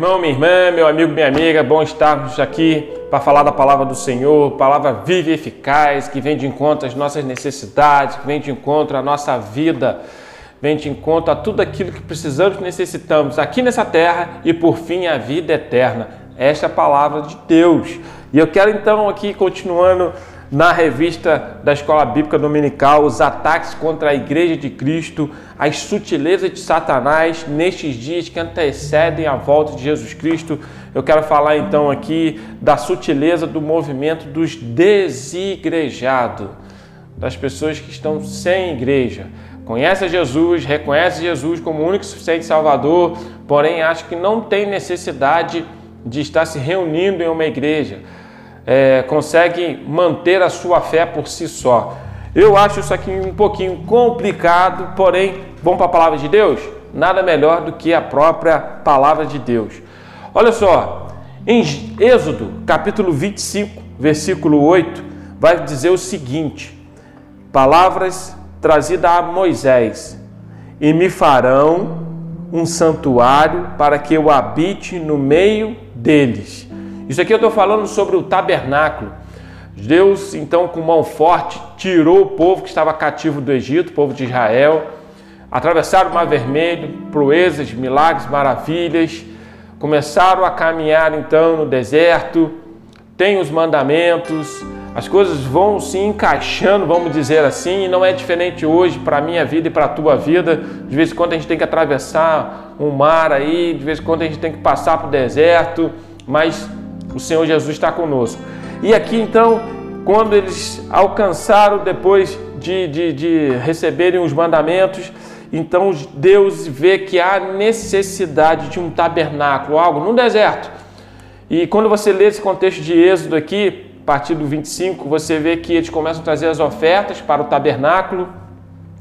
irmão, minha irmã, meu amigo, minha amiga, bom estarmos aqui para falar da palavra do Senhor, palavra viva e eficaz, que vem de encontro às nossas necessidades, que vem de encontro à nossa vida, vem de encontro a tudo aquilo que precisamos e necessitamos aqui nessa terra e por fim a vida eterna. Esta é a palavra de Deus. E eu quero então aqui continuando na revista da Escola Bíblica Dominical, os ataques contra a Igreja de Cristo, as sutilezas de Satanás nestes dias que antecedem a volta de Jesus Cristo. Eu quero falar então aqui da sutileza do movimento dos desigrejados, das pessoas que estão sem igreja. Conhece Jesus, reconhece Jesus como único suficiente Salvador, porém acha que não tem necessidade de estar se reunindo em uma igreja é, consegue manter a sua fé por si só. Eu acho isso aqui um pouquinho complicado, porém, vamos para a palavra de Deus? Nada melhor do que a própria palavra de Deus. Olha só, em Êxodo, capítulo 25, versículo 8, vai dizer o seguinte: Palavras trazidas a Moisés: E me farão um santuário para que eu habite no meio deles isso aqui eu estou falando sobre o tabernáculo. Deus, então, com mão forte, tirou o povo que estava cativo do Egito, o povo de Israel, atravessaram o Mar Vermelho, proezas, milagres, maravilhas, começaram a caminhar então no deserto, tem os mandamentos, as coisas vão se encaixando, vamos dizer assim, e não é diferente hoje para a minha vida e para a tua vida. De vez em quando a gente tem que atravessar um mar aí, de vez em quando a gente tem que passar para o deserto, mas o Senhor Jesus está conosco. E aqui então, quando eles alcançaram depois de, de, de receberem os mandamentos, então Deus vê que há necessidade de um tabernáculo, algo no deserto. E quando você lê esse contexto de Êxodo aqui, a partir do 25, você vê que eles começam a trazer as ofertas para o tabernáculo.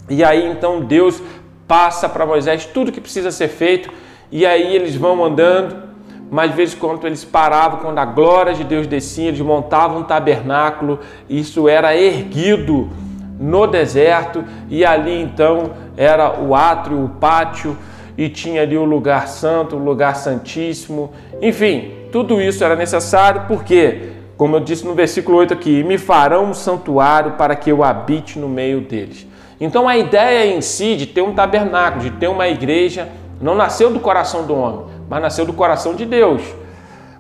E aí então Deus passa para Moisés tudo que precisa ser feito. E aí eles vão andando mas de vez em quando eles paravam, quando a glória de Deus descia, eles montavam um tabernáculo, isso era erguido no deserto, e ali então era o átrio, o pátio, e tinha ali o lugar santo, o lugar santíssimo, enfim, tudo isso era necessário porque, como eu disse no versículo 8 aqui, me farão um santuário para que eu habite no meio deles. Então a ideia em si de ter um tabernáculo, de ter uma igreja, não nasceu do coração do homem, mas nasceu do coração de Deus.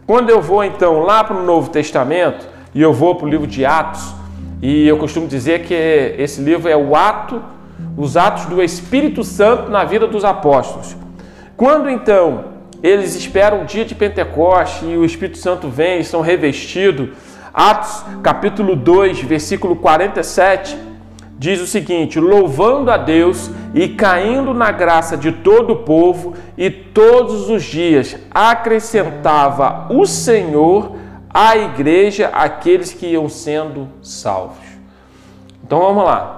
Quando eu vou então lá para o Novo Testamento e eu vou para o livro de Atos, e eu costumo dizer que esse livro é o ato, os atos do Espírito Santo na vida dos apóstolos. Quando então eles esperam o dia de Pentecoste e o Espírito Santo vem e são revestidos, Atos capítulo 2, versículo 47, diz o seguinte: louvando a Deus e caindo na graça de todo o povo, e todos os dias acrescentava o Senhor à igreja aqueles que iam sendo salvos. Então vamos lá.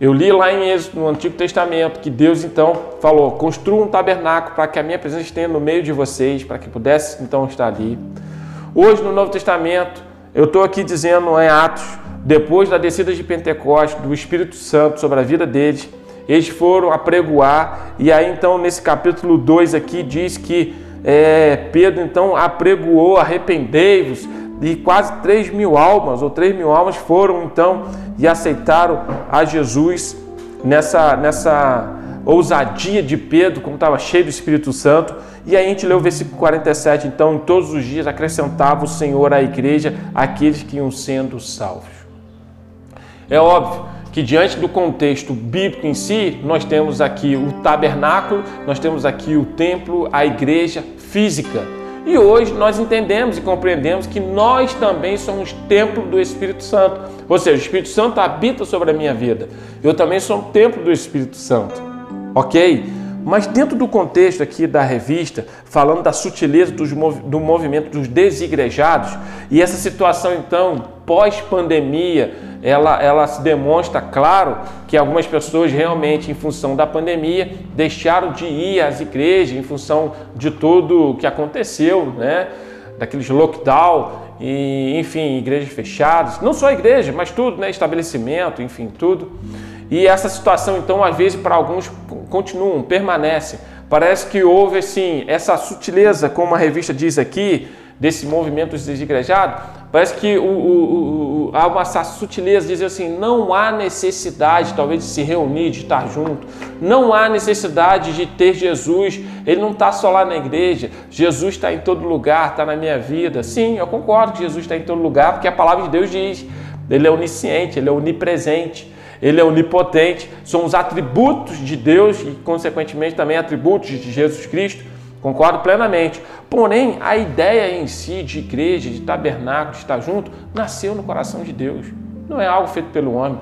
Eu li lá em Êxodo, no Antigo Testamento, que Deus então falou: construa um tabernáculo para que a minha presença esteja no meio de vocês, para que pudesse então estar ali. Hoje, no Novo Testamento, eu estou aqui dizendo em Atos depois da descida de Pentecostes, do Espírito Santo sobre a vida deles, eles foram apregoar, e aí então nesse capítulo 2 aqui diz que é, Pedro então apregoou, arrependei-vos, e quase 3 mil almas, ou 3 mil almas foram então e aceitaram a Jesus nessa, nessa ousadia de Pedro, como estava cheio do Espírito Santo. E aí a gente lê o versículo 47, então, em todos os dias acrescentava o Senhor à igreja aqueles que iam sendo salvos. É óbvio que diante do contexto bíblico em si, nós temos aqui o tabernáculo, nós temos aqui o templo, a igreja física. E hoje nós entendemos e compreendemos que nós também somos templo do Espírito Santo. Ou seja, o Espírito Santo habita sobre a minha vida. Eu também sou um templo do Espírito Santo. Ok? Mas dentro do contexto aqui da revista, falando da sutileza do movimento dos desigrejados, e essa situação então pós-pandemia, ela, ela se demonstra claro que algumas pessoas realmente, em função da pandemia, deixaram de ir às igrejas em função de tudo o que aconteceu, né? Daqueles lockdown e, enfim, igrejas fechadas, não só igreja, mas tudo, né? Estabelecimento, enfim, tudo. E essa situação, então, às vezes, para alguns continuam, permanecem. Parece que houve assim essa sutileza, como a revista diz aqui, desse movimento desigrejado, parece que o, o, o, há uma sutileza, dizer assim, não há necessidade talvez de se reunir, de estar junto, não há necessidade de ter Jesus, ele não está só lá na igreja, Jesus está em todo lugar, está na minha vida. Sim, eu concordo que Jesus está em todo lugar, porque a palavra de Deus diz, ele é onisciente, ele é onipresente. Ele é onipotente, são os atributos de Deus e, consequentemente, também atributos de Jesus Cristo. Concordo plenamente. Porém, a ideia em si de igreja, de tabernáculo, de estar junto, nasceu no coração de Deus. Não é algo feito pelo homem.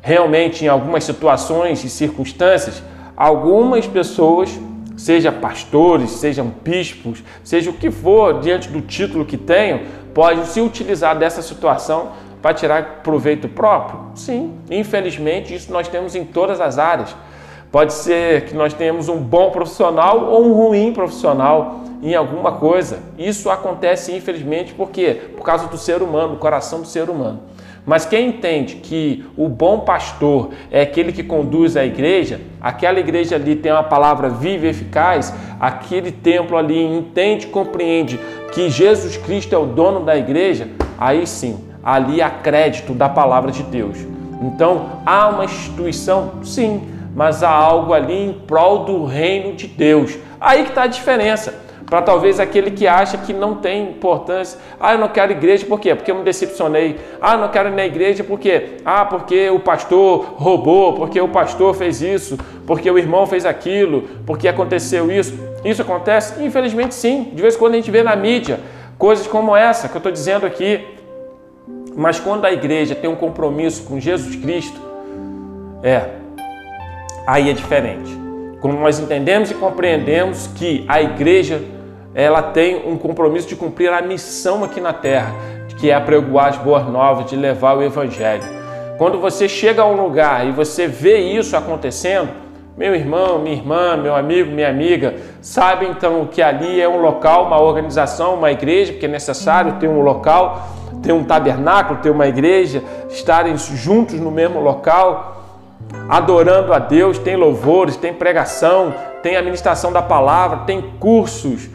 Realmente, em algumas situações e circunstâncias, algumas pessoas, seja pastores, sejam bispos, seja o que for, diante do título que tenham, podem se utilizar dessa situação para tirar proveito próprio? Sim, infelizmente, isso nós temos em todas as áreas. Pode ser que nós tenhamos um bom profissional ou um ruim profissional em alguma coisa. Isso acontece, infelizmente, por quê? Por causa do ser humano, do coração do ser humano. Mas quem entende que o bom pastor é aquele que conduz a igreja, aquela igreja ali tem uma palavra viva e eficaz, aquele templo ali entende, compreende que Jesus Cristo é o dono da igreja, aí sim, ali há crédito da palavra de Deus. Então, há uma instituição? Sim, mas há algo ali em prol do reino de Deus. Aí que está a diferença. Para talvez aquele que acha que não tem importância. Ah, eu não quero igreja, por quê? Porque eu me decepcionei. Ah, eu não quero ir na igreja, por quê? Ah, porque o pastor roubou, porque o pastor fez isso, porque o irmão fez aquilo, porque aconteceu isso. Isso acontece? Infelizmente sim. De vez em quando a gente vê na mídia coisas como essa que eu estou dizendo aqui. Mas quando a igreja tem um compromisso com Jesus Cristo, é, aí é diferente. Quando nós entendemos e compreendemos que a igreja ela tem um compromisso de cumprir a missão aqui na terra, que é apregoar as boas novas, de levar o evangelho. Quando você chega a um lugar e você vê isso acontecendo, meu irmão, minha irmã, meu amigo, minha amiga, sabe então que ali é um local, uma organização, uma igreja, porque é necessário ter um local, ter um tabernáculo, ter uma igreja, estarem juntos no mesmo local adorando a Deus, tem louvores, tem pregação, tem administração da palavra, tem cursos,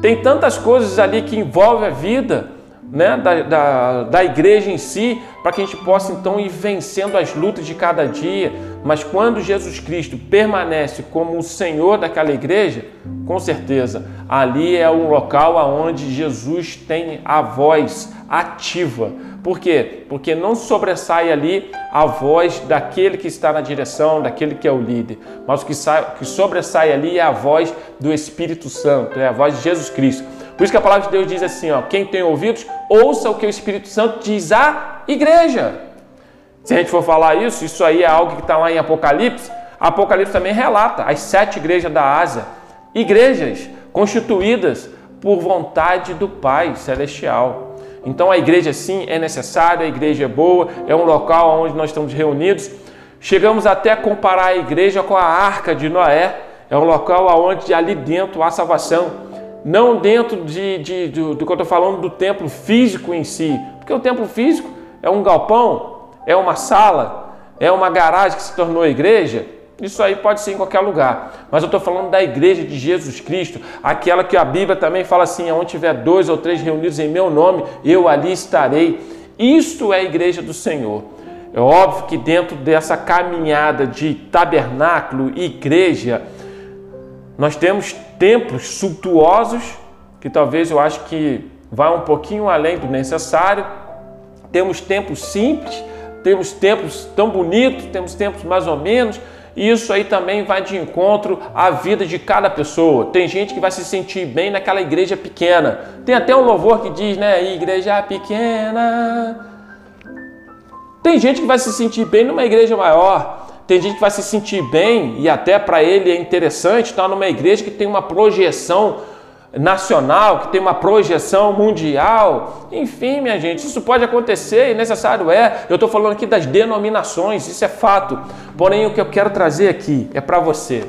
tem tantas coisas ali que envolvem a vida né, da, da, da igreja em si, para que a gente possa então ir vencendo as lutas de cada dia. Mas quando Jesus Cristo permanece como o Senhor daquela igreja, com certeza ali é um local aonde Jesus tem a voz ativa por quê? Porque não sobressai ali a voz daquele que está na direção, daquele que é o líder, mas o que, sai, que sobressai ali é a voz do Espírito Santo, é a voz de Jesus Cristo. Por isso que a palavra de Deus diz assim: ó, quem tem ouvidos, ouça o que o Espírito Santo diz à igreja. Se a gente for falar isso, isso aí é algo que está lá em Apocalipse. Apocalipse também relata as sete igrejas da Ásia, igrejas constituídas por vontade do Pai Celestial. Então a igreja sim é necessária, a igreja é boa, é um local onde nós estamos reunidos. Chegamos até a comparar a igreja com a arca de Noé, é um local onde ali dentro há salvação, não dentro de, de, de do que eu estou falando do templo físico em si, porque o templo físico é um galpão, é uma sala, é uma garagem que se tornou igreja, isso aí pode ser em qualquer lugar. Mas eu estou falando da igreja de Jesus Cristo, aquela que a Bíblia também fala assim: onde tiver dois ou três reunidos em meu nome, eu ali estarei. Isto é a igreja do Senhor. É óbvio que dentro dessa caminhada de tabernáculo e igreja, nós temos templos suntuosos, que talvez eu acho que vai um pouquinho além do necessário. Temos templos simples, temos templos tão bonitos, temos templos mais ou menos, isso aí também vai de encontro à vida de cada pessoa. Tem gente que vai se sentir bem naquela igreja pequena. Tem até um louvor que diz, né, igreja pequena. Tem gente que vai se sentir bem numa igreja maior. Tem gente que vai se sentir bem e até para ele é interessante estar numa igreja que tem uma projeção nacional, que tem uma projeção mundial. Enfim, minha gente, isso pode acontecer e necessário é. Eu estou falando aqui das denominações, isso é fato. Porém, o que eu quero trazer aqui é para você,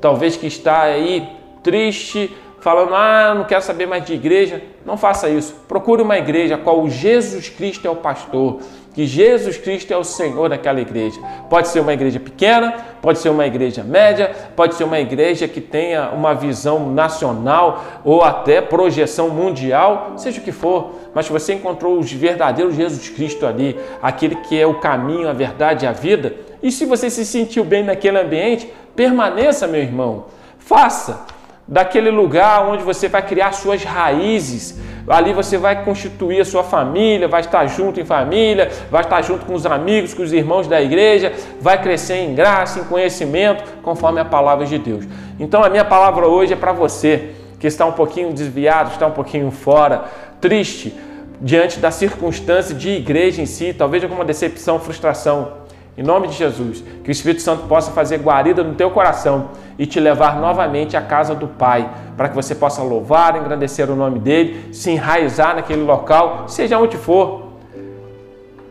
talvez que está aí triste, falando, ah, não quero saber mais de igreja. Não faça isso. Procure uma igreja a qual Jesus Cristo é o pastor que Jesus Cristo é o Senhor daquela igreja. Pode ser uma igreja pequena, pode ser uma igreja média, pode ser uma igreja que tenha uma visão nacional ou até projeção mundial, seja o que for, mas você encontrou o verdadeiro Jesus Cristo ali, aquele que é o caminho, a verdade e a vida. E se você se sentiu bem naquele ambiente, permaneça, meu irmão. Faça daquele lugar onde você vai criar suas raízes. Ali você vai constituir a sua família, vai estar junto em família, vai estar junto com os amigos, com os irmãos da igreja, vai crescer em graça, em conhecimento, conforme a palavra de Deus. Então a minha palavra hoje é para você que está um pouquinho desviado, está um pouquinho fora, triste diante da circunstância de igreja em si, talvez alguma decepção, frustração. Em nome de Jesus, que o Espírito Santo possa fazer guarida no teu coração e te levar novamente à casa do Pai, para que você possa louvar, engrandecer o nome dele, se enraizar naquele local, seja onde for.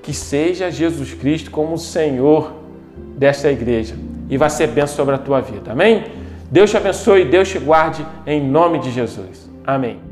Que seja Jesus Cristo como o Senhor desta igreja e vai ser bênção sobre a tua vida. Amém? Deus te abençoe, Deus te guarde em nome de Jesus. Amém.